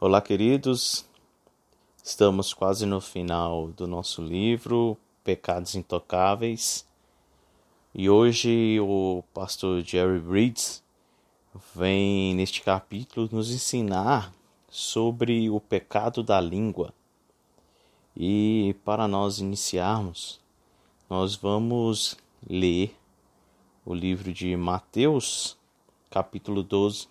Olá, queridos. Estamos quase no final do nosso livro Pecados Intocáveis. E hoje o pastor Jerry Bridges vem neste capítulo nos ensinar sobre o pecado da língua. E para nós iniciarmos, nós vamos ler o livro de Mateus, capítulo 12,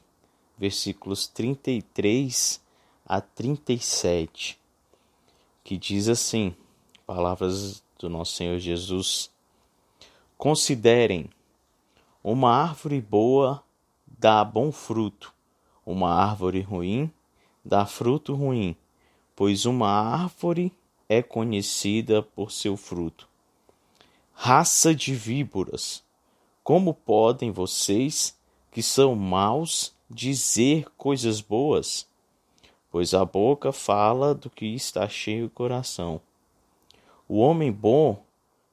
versículos 33 a 37, que diz assim: palavras do nosso Senhor Jesus. Considerem, uma árvore boa dá bom fruto, uma árvore ruim dá fruto ruim, pois uma árvore é conhecida por seu fruto. Raça de víboras, como podem vocês, que são maus, dizer coisas boas? Pois a boca fala do que está cheio o coração. O homem bom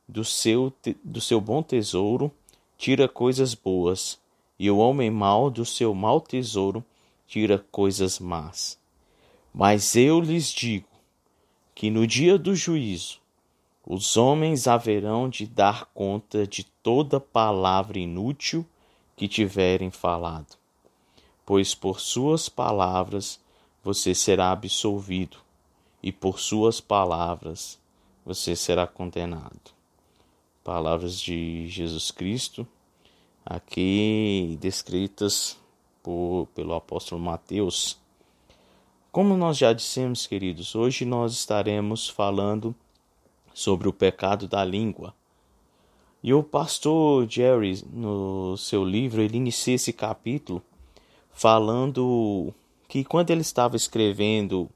do seu, do seu bom tesouro tira coisas boas, e o homem mau do seu mau tesouro tira coisas más. Mas eu lhes digo que no dia do juízo os homens haverão de dar conta de toda palavra inútil que tiverem falado, pois por suas palavras você será absolvido, e por suas palavras você será condenado. Palavras de Jesus Cristo, aqui descritas por, pelo apóstolo Mateus. Como nós já dissemos, queridos, hoje nós estaremos falando sobre o pecado da língua. E o pastor Jerry, no seu livro, ele inicia esse capítulo falando que quando ele estava escrevendo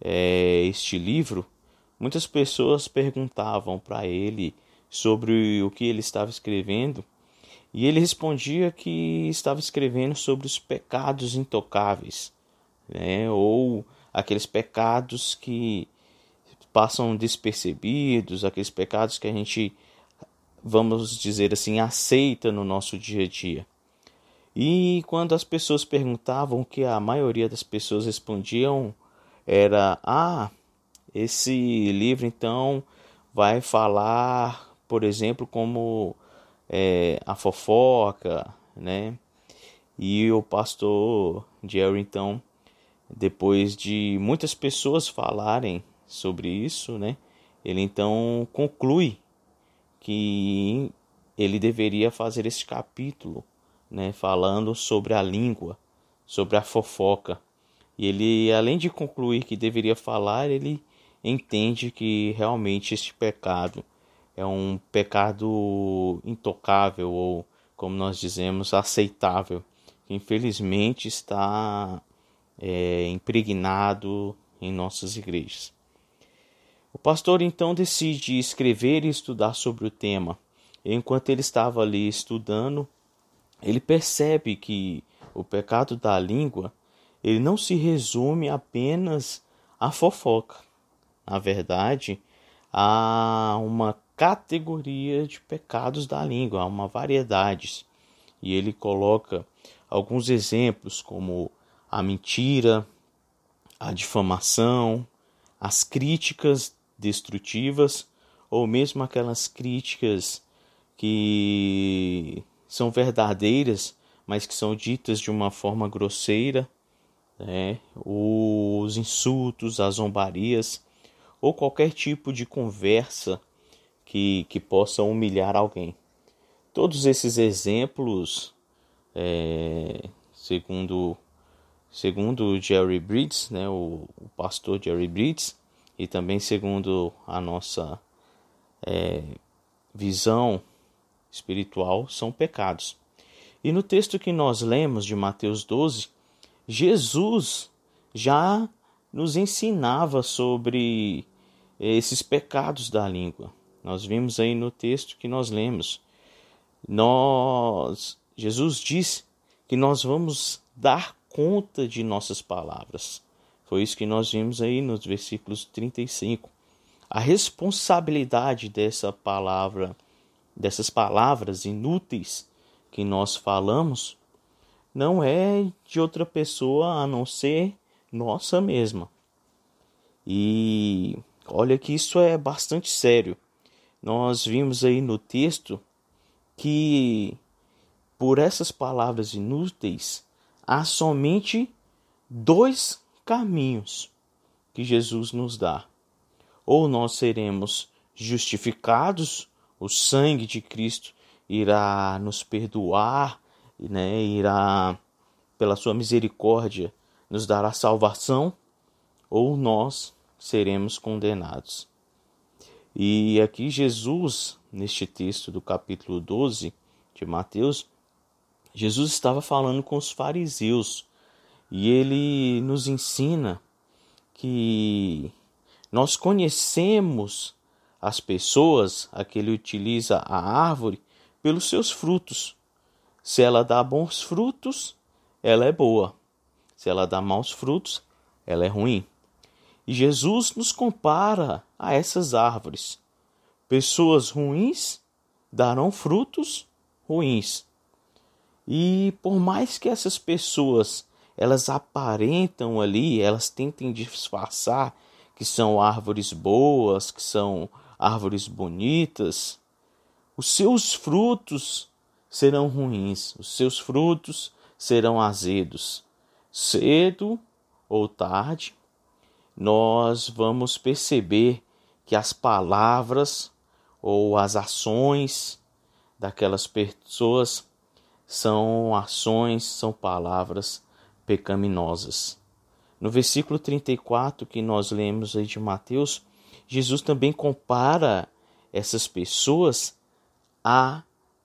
é, este livro, muitas pessoas perguntavam para ele sobre o que ele estava escrevendo e ele respondia que estava escrevendo sobre os pecados intocáveis, né? ou aqueles pecados que passam despercebidos, aqueles pecados que a gente, vamos dizer assim, aceita no nosso dia a dia. E quando as pessoas perguntavam, o que a maioria das pessoas respondiam era: Ah, esse livro então vai falar, por exemplo, como é, a fofoca, né? E o pastor Jerry, então, depois de muitas pessoas falarem sobre isso, né? Ele então conclui que ele deveria fazer esse capítulo né, falando sobre a língua, sobre a fofoca. E ele, além de concluir que deveria falar, ele entende que realmente este pecado é um pecado intocável ou, como nós dizemos, aceitável, que infelizmente está é, impregnado em nossas igrejas. O pastor então decide escrever e estudar sobre o tema. Enquanto ele estava ali estudando, ele percebe que o pecado da língua ele não se resume apenas à fofoca. Na verdade, há uma categoria de pecados da língua, há uma variedade. E ele coloca alguns exemplos como a mentira, a difamação, as críticas destrutivas ou mesmo aquelas críticas que são verdadeiras, mas que são ditas de uma forma grosseira, né? os insultos, as zombarias, ou qualquer tipo de conversa que, que possa humilhar alguém. Todos esses exemplos, é, segundo segundo Jerry Bridges, né, o, o, pastor Jerry Bridges, e também segundo a nossa é, visão espiritual são pecados. E no texto que nós lemos de Mateus 12, Jesus já nos ensinava sobre esses pecados da língua. Nós vimos aí no texto que nós lemos. Nós Jesus disse que nós vamos dar conta de nossas palavras. Foi isso que nós vimos aí nos versículos 35. A responsabilidade dessa palavra dessas palavras inúteis que nós falamos não é de outra pessoa a não ser nossa mesma. E olha que isso é bastante sério. Nós vimos aí no texto que por essas palavras inúteis há somente dois caminhos que Jesus nos dá. Ou nós seremos justificados, o sangue de Cristo irá nos perdoar, né, irá, pela sua misericórdia, nos dará salvação, ou nós seremos condenados. E aqui Jesus, neste texto do capítulo 12 de Mateus, Jesus estava falando com os fariseus e ele nos ensina que nós conhecemos as pessoas a que ele utiliza a árvore pelos seus frutos. Se ela dá bons frutos, ela é boa. Se ela dá maus frutos, ela é ruim. E Jesus nos compara a essas árvores. Pessoas ruins darão frutos ruins. E por mais que essas pessoas elas aparentam ali, elas tentem disfarçar que são árvores boas, que são árvores bonitas, os seus frutos serão ruins, os seus frutos serão azedos. Cedo ou tarde, nós vamos perceber que as palavras ou as ações daquelas pessoas são ações, são palavras pecaminosas. No versículo 34 que nós lemos aí de Mateus, Jesus também compara essas pessoas à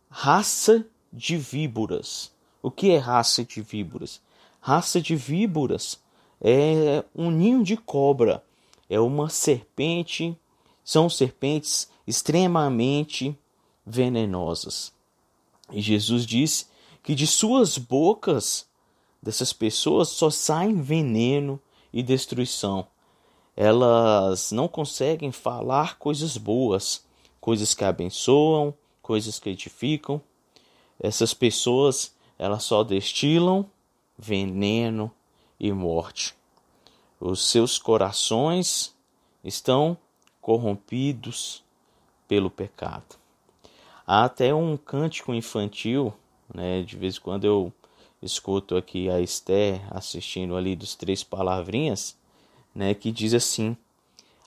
raça de víboras. O que é raça de víboras? Raça de víboras é um ninho de cobra, é uma serpente, são serpentes extremamente venenosas. E Jesus diz que de suas bocas dessas pessoas só saem veneno e destruição. Elas não conseguem falar coisas boas, coisas que abençoam, coisas que edificam. Essas pessoas, elas só destilam veneno e morte. Os seus corações estão corrompidos pelo pecado. Há até um cântico infantil, né? De vez em quando eu escuto aqui a Esther assistindo ali dos três palavrinhas, né? Que diz assim: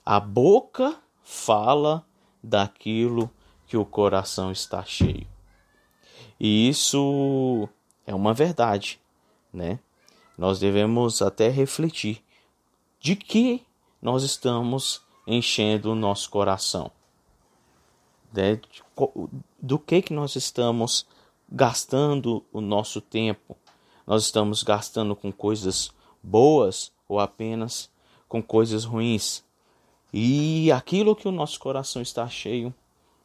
a boca fala daquilo que o coração está cheio. E isso é uma verdade, né? Nós devemos até refletir de que nós estamos enchendo o nosso coração. Né? Do que que nós estamos gastando o nosso tempo? Nós estamos gastando com coisas boas ou apenas com coisas ruins? E aquilo que o nosso coração está cheio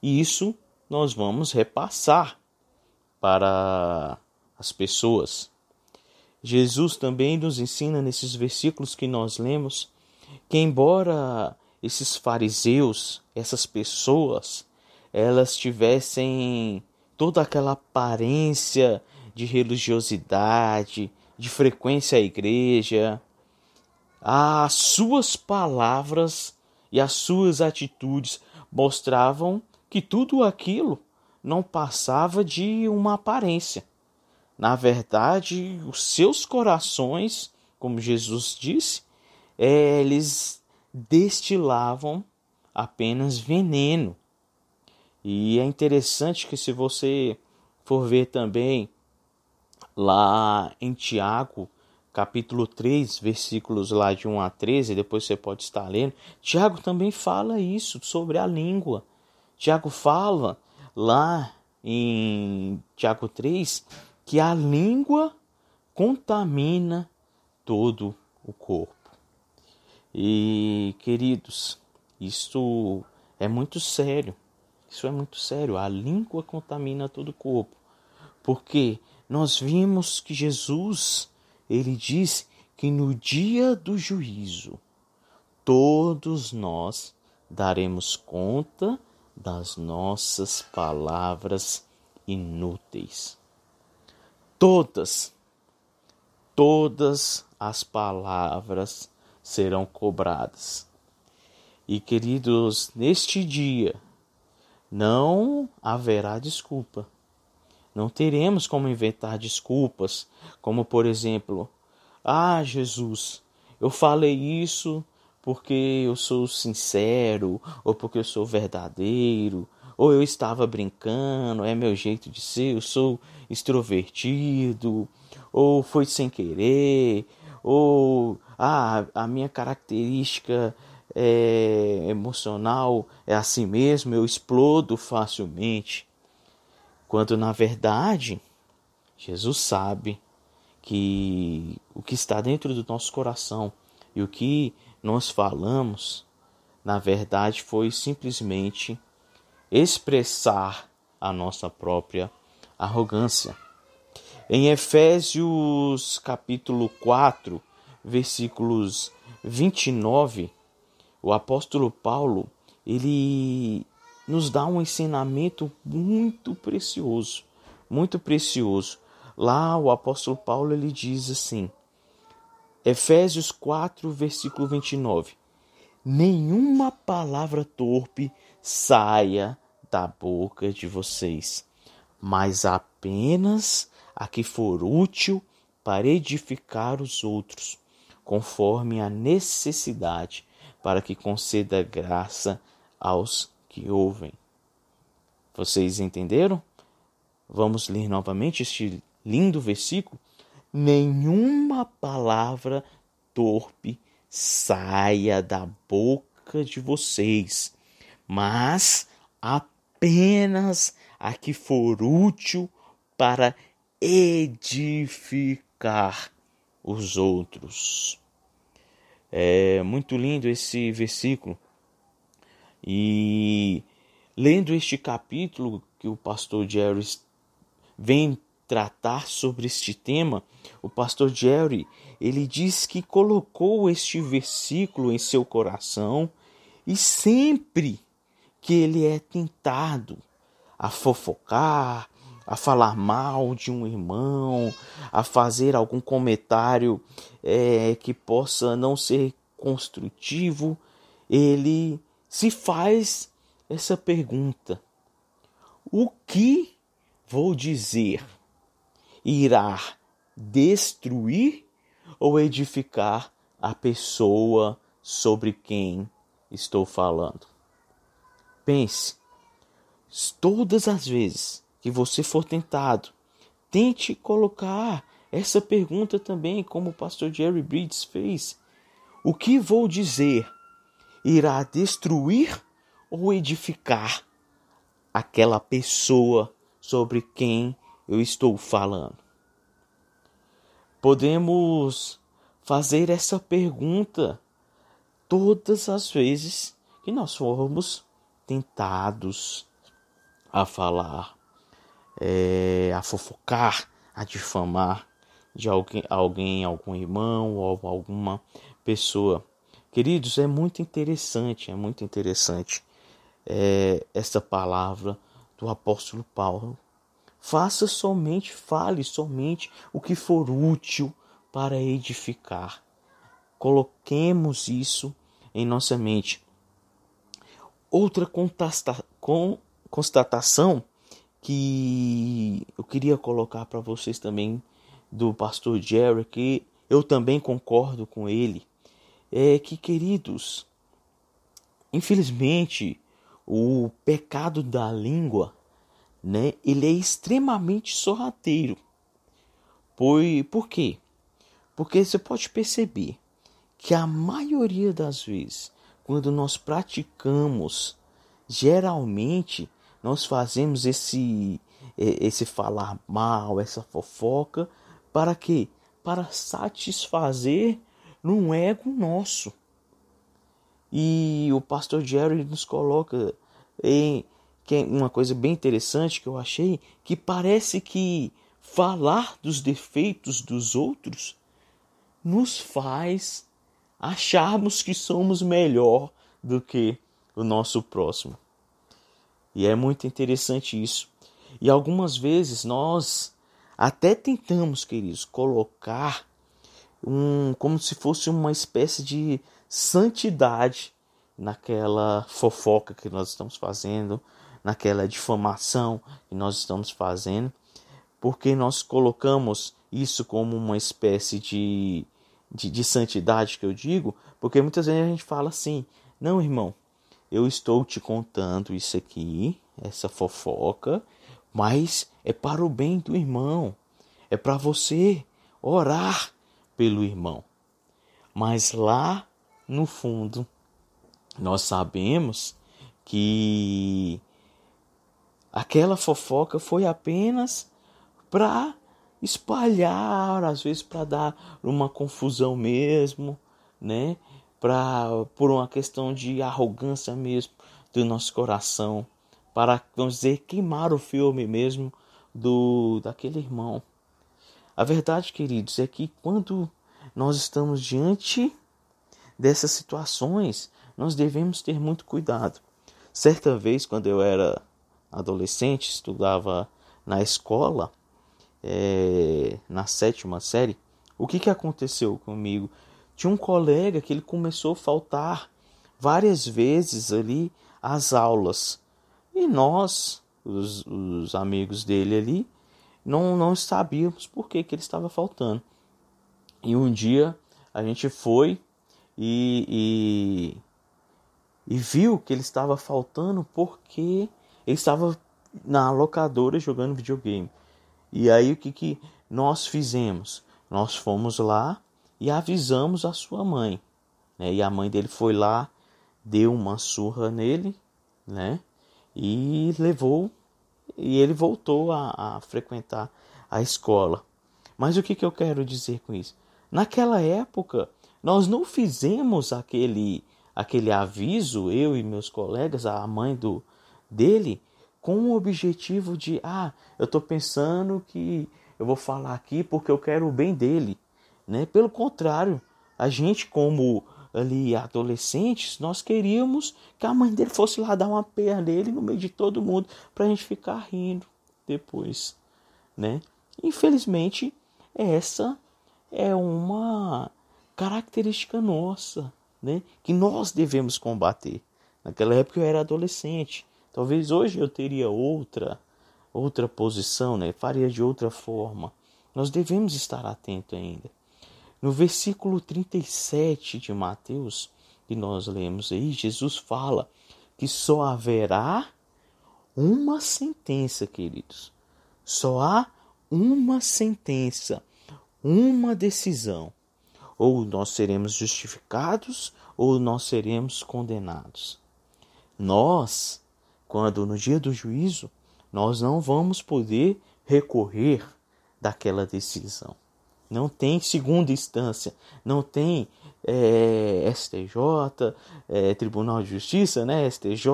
e isso nós vamos repassar para as pessoas. Jesus também nos ensina nesses versículos que nós lemos que, embora esses fariseus, essas pessoas, elas tivessem toda aquela aparência de religiosidade, de frequência à igreja, as suas palavras e as suas atitudes mostravam que tudo aquilo não passava de uma aparência. Na verdade, os seus corações, como Jesus disse, é, eles destilavam apenas veneno. E é interessante que se você for ver também lá em Tiago, capítulo 3, versículos lá de 1 a 13, depois você pode estar lendo, Tiago também fala isso sobre a língua. Tiago fala lá em Tiago 3 que a língua contamina todo o corpo. E, queridos, isso é muito sério. Isso é muito sério. A língua contamina todo o corpo. Porque nós vimos que Jesus, ele diz que no dia do juízo, todos nós daremos conta das nossas palavras inúteis. Todas, todas as palavras serão cobradas. E queridos, neste dia não haverá desculpa. Não teremos como inventar desculpas, como por exemplo, ah, Jesus, eu falei isso porque eu sou sincero, ou porque eu sou verdadeiro, ou eu estava brincando, é meu jeito de ser, eu sou extrovertido, ou foi sem querer, ou ah, a minha característica é, emocional é assim mesmo, eu explodo facilmente. Quando na verdade, Jesus sabe que o que está dentro do nosso coração e o que nós falamos, na verdade, foi simplesmente expressar a nossa própria arrogância. Em Efésios capítulo 4, versículos 29, o apóstolo Paulo, ele nos dá um ensinamento muito precioso, muito precioso. Lá o apóstolo Paulo ele diz assim: Efésios 4, versículo 29. Nenhuma palavra torpe saia da boca de vocês, mas apenas a que for útil para edificar os outros, conforme a necessidade, para que conceda graça aos que ouvem. Vocês entenderam? Vamos ler novamente este lindo versículo. Nenhuma palavra torpe saia da boca de vocês, mas apenas a que for útil para edificar os outros. É muito lindo esse versículo. E lendo este capítulo que o pastor Jerry vem tratar sobre este tema, o pastor Jerry, ele diz que colocou este versículo em seu coração e sempre que ele é tentado a fofocar, a falar mal de um irmão, a fazer algum comentário é, que possa não ser construtivo, ele se faz essa pergunta: o que vou dizer? Irá destruir ou edificar a pessoa sobre quem estou falando? Pense, todas as vezes que você for tentado, tente colocar essa pergunta também, como o pastor Jerry Bridges fez. O que vou dizer? Irá destruir ou edificar aquela pessoa sobre quem eu estou falando? Podemos fazer essa pergunta todas as vezes que nós formos tentados a falar é, a fofocar, a difamar de alguém, alguém, algum irmão ou alguma pessoa. Queridos, é muito interessante, é muito interessante é, essa palavra do apóstolo Paulo. Faça somente, fale somente o que for útil para edificar. Coloquemos isso em nossa mente. Outra constatação que eu queria colocar para vocês também do pastor Jerry, que eu também concordo com ele, é que, queridos, infelizmente, o pecado da língua, né, ele é extremamente sorrateiro. Por, por quê? Porque você pode perceber que a maioria das vezes, quando nós praticamos, geralmente nós fazemos esse esse falar mal, essa fofoca, para quê? Para satisfazer num ego nosso. E o pastor Jerry nos coloca em que é uma coisa bem interessante que eu achei, que parece que falar dos defeitos dos outros nos faz acharmos que somos melhor do que o nosso próximo. E é muito interessante isso. E algumas vezes nós até tentamos, queridos, colocar um, como se fosse uma espécie de santidade naquela fofoca que nós estamos fazendo, naquela difamação que nós estamos fazendo, porque nós colocamos isso como uma espécie de, de, de santidade que eu digo, porque muitas vezes a gente fala assim: não, irmão, eu estou te contando isso aqui, essa fofoca, mas é para o bem do irmão, é para você orar pelo irmão. Mas lá no fundo, nós sabemos que aquela fofoca foi apenas para espalhar, às vezes para dar uma confusão mesmo, né? Para por uma questão de arrogância mesmo do nosso coração, para vamos dizer queimar o filme mesmo do daquele irmão. A verdade, queridos, é que quando nós estamos diante dessas situações, nós devemos ter muito cuidado. Certa vez, quando eu era adolescente, estudava na escola, é, na sétima série, o que, que aconteceu comigo? Tinha um colega que ele começou a faltar várias vezes ali às aulas. E nós, os, os amigos dele ali, não, não sabíamos por que, que ele estava faltando. E um dia a gente foi e, e, e viu que ele estava faltando porque ele estava na locadora jogando videogame. E aí o que, que nós fizemos? Nós fomos lá e avisamos a sua mãe. Né? E a mãe dele foi lá, deu uma surra nele, né? E levou e ele voltou a, a frequentar a escola. Mas o que, que eu quero dizer com isso? Naquela época, nós não fizemos aquele, aquele aviso, eu e meus colegas, a mãe do, dele, com o objetivo de, ah, eu estou pensando que eu vou falar aqui porque eu quero o bem dele. Né? Pelo contrário, a gente, como ali adolescentes, nós queríamos que a mãe dele fosse lá dar uma perna nele no meio de todo mundo para a gente ficar rindo depois, né? Infelizmente, essa é uma característica nossa, né? Que nós devemos combater. Naquela época eu era adolescente. Talvez hoje eu teria outra outra posição, né? Faria de outra forma. Nós devemos estar atentos ainda. No versículo 37 de Mateus, que nós lemos aí, Jesus fala que só haverá uma sentença, queridos. Só há uma sentença, uma decisão. Ou nós seremos justificados ou nós seremos condenados. Nós, quando no dia do juízo, nós não vamos poder recorrer daquela decisão não tem segunda instância, não tem é, STJ, é, Tribunal de Justiça, né, STJ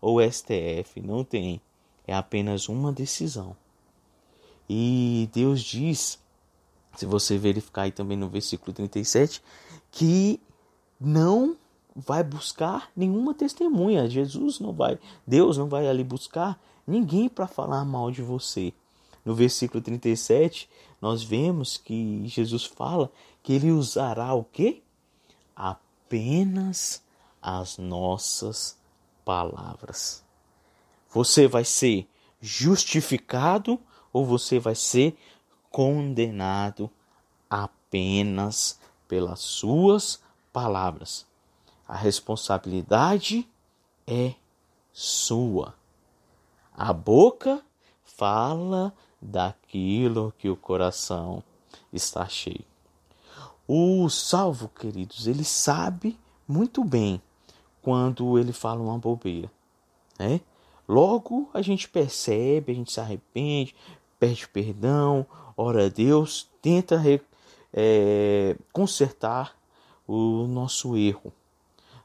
ou STF, não tem. É apenas uma decisão. E Deus diz, se você verificar aí também no versículo 37, que não vai buscar nenhuma testemunha. Jesus não vai, Deus não vai ali buscar ninguém para falar mal de você no versículo 37, nós vemos que Jesus fala que ele usará o quê? Apenas as nossas palavras. Você vai ser justificado ou você vai ser condenado apenas pelas suas palavras. A responsabilidade é sua. A boca fala daquilo que o coração está cheio. O salvo, queridos, ele sabe muito bem quando ele fala uma bobeira, né? Logo a gente percebe, a gente se arrepende, pede perdão, ora a Deus, tenta é, consertar o nosso erro.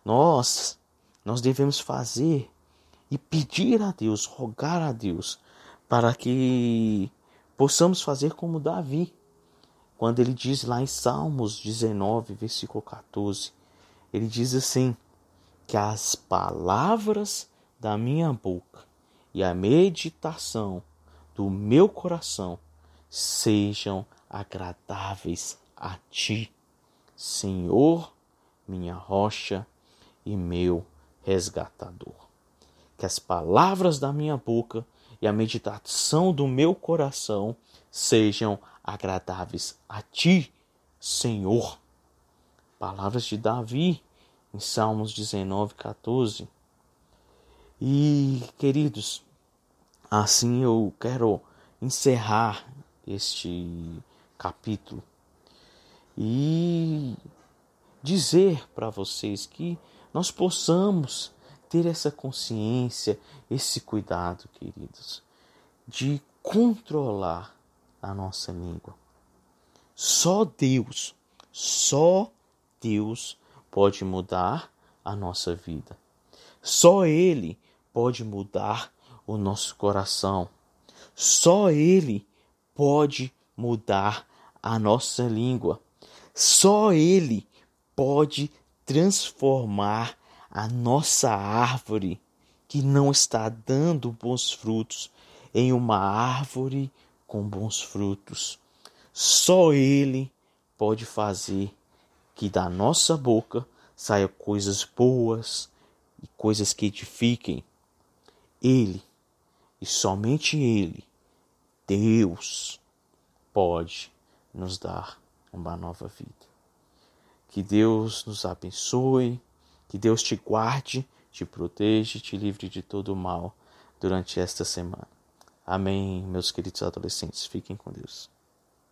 Nós, nós devemos fazer e pedir a Deus, rogar a Deus para que possamos fazer como Davi, quando ele diz lá em Salmos 19, versículo 14, ele diz assim: que as palavras da minha boca e a meditação do meu coração sejam agradáveis a ti, Senhor, minha rocha e meu resgatador. Que as palavras da minha boca e a meditação do meu coração sejam agradáveis a ti, Senhor. Palavras de Davi em Salmos 19, 14. E, queridos, assim eu quero encerrar este capítulo e dizer para vocês que nós possamos ter essa consciência, esse cuidado, queridos, de controlar a nossa língua. Só Deus, só Deus pode mudar a nossa vida. Só Ele pode mudar o nosso coração. Só Ele pode mudar a nossa língua. Só Ele pode transformar a nossa árvore que não está dando bons frutos em uma árvore com bons frutos. Só Ele pode fazer que da nossa boca saia coisas boas e coisas que edifiquem. Ele e somente Ele, Deus, pode nos dar uma nova vida. Que Deus nos abençoe, que Deus te guarde, te proteja, te livre de todo o mal durante esta semana. Amém, meus queridos adolescentes. Fiquem com Deus.